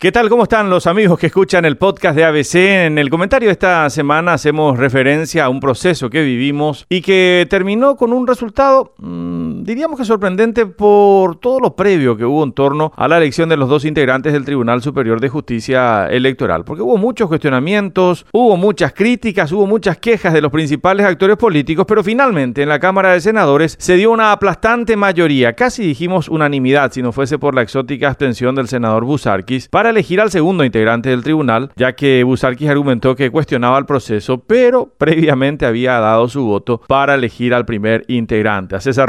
¿Qué tal? ¿Cómo están los amigos que escuchan el podcast de ABC? En el comentario de esta semana hacemos referencia a un proceso que vivimos y que terminó con un resultado, mmm, diríamos que sorprendente por todo lo previo que hubo en torno a la elección de los dos integrantes del Tribunal Superior de Justicia Electoral. Porque hubo muchos cuestionamientos, hubo muchas críticas, hubo muchas quejas de los principales actores políticos, pero finalmente en la Cámara de Senadores se dio una aplastante mayoría, casi dijimos unanimidad, si no fuese por la exótica abstención del senador Busarquis, para elegir al segundo integrante del tribunal, ya que Busarquis argumentó que cuestionaba el proceso, pero previamente había dado su voto para elegir al primer integrante, a César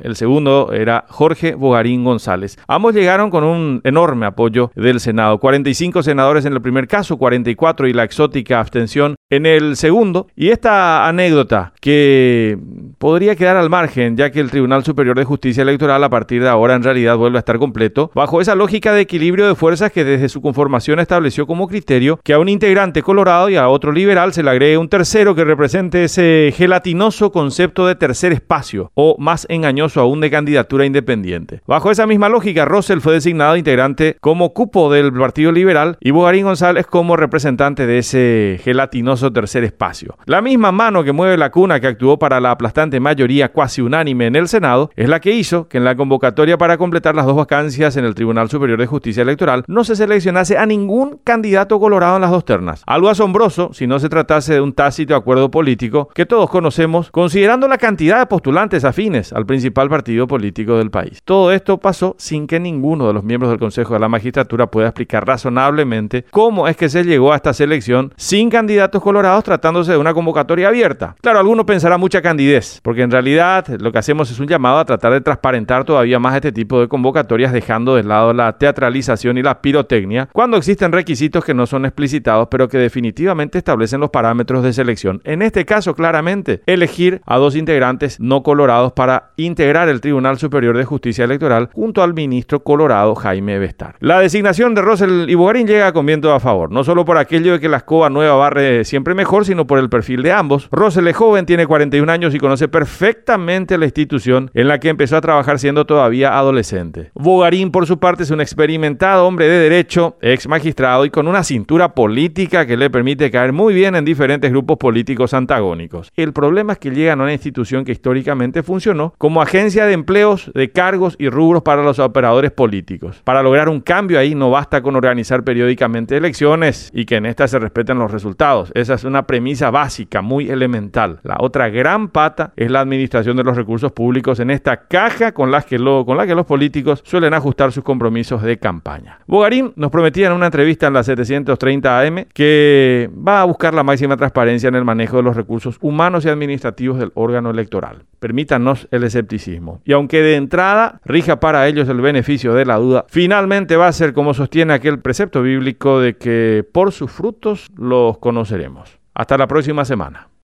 El segundo era Jorge Bogarín González. Ambos llegaron con un enorme apoyo del Senado. 45 senadores en el primer caso, 44 y la exótica abstención en el segundo. Y esta anécdota que podría quedar al margen, ya que el Tribunal Superior de Justicia Electoral a partir de ahora en realidad vuelve a estar completo, bajo esa lógica de equilibrio de fuerzas que desde su conformación estableció como criterio que a un integrante colorado y a otro liberal se le agregue un tercero que represente ese gelatinoso concepto de tercer espacio, o más engañoso aún de candidatura independiente. Bajo esa misma lógica, Russell fue designado integrante como cupo del Partido Liberal y Bogarín González como representante de ese gelatinoso tercer espacio. La misma mano que mueve la cuna que actuó para la aplastante mayoría cuasi unánime en el Senado es la que hizo que en la convocatoria para completar las dos vacancias en el Tribunal Superior de Justicia Electoral no se seleccionase a ningún candidato colorado en las dos ternas. Algo asombroso si no se tratase de un tácito acuerdo político que todos conocemos, considerando la cantidad de postulantes afines al principal partido político del país. Todo esto pasó sin que ninguno de los miembros del Consejo de la Magistratura pueda explicar razonablemente cómo es que se llegó a esta selección sin candidatos colorados tratándose de una convocatoria abierta. Claro, algunos pensarán mucha candidez, porque en realidad lo que hacemos es un llamado a tratar de transparentar todavía más este tipo de convocatorias, dejando de lado la teatralización y la pirotecnia, cuando existen requisitos que no son explicitados, pero que definitivamente establecen los parámetros de selección. En este caso, claramente, elegir a dos integrantes no colorados para el Tribunal Superior de Justicia Electoral junto al ministro colorado Jaime Bestar. La designación de Rosel y Bogarín llega con viento a favor, no solo por aquello de que la escoba nueva barre siempre mejor, sino por el perfil de ambos. Rosel es joven, tiene 41 años y conoce perfectamente la institución en la que empezó a trabajar siendo todavía adolescente. Bogarín, por su parte, es un experimentado hombre de derecho, ex magistrado y con una cintura política que le permite caer muy bien en diferentes grupos políticos antagónicos. El problema es que llegan a una institución que históricamente funcionó como agencia de empleos de cargos y rubros para los operadores políticos. Para lograr un cambio ahí no basta con organizar periódicamente elecciones y que en estas se respeten los resultados. Esa es una premisa básica, muy elemental. La otra gran pata es la administración de los recursos públicos en esta caja con, las que lo, con la que los políticos suelen ajustar sus compromisos de campaña. Bogarín nos prometía en una entrevista en la 730 AM que va a buscar la máxima transparencia en el manejo de los recursos humanos y administrativos del órgano electoral. Permítanos el Y aunque de entrada rija para ellos el beneficio de la duda, finalmente va a ser como sostiene aquel precepto bíblico de que por sus frutos los conoceremos. Hasta la próxima semana.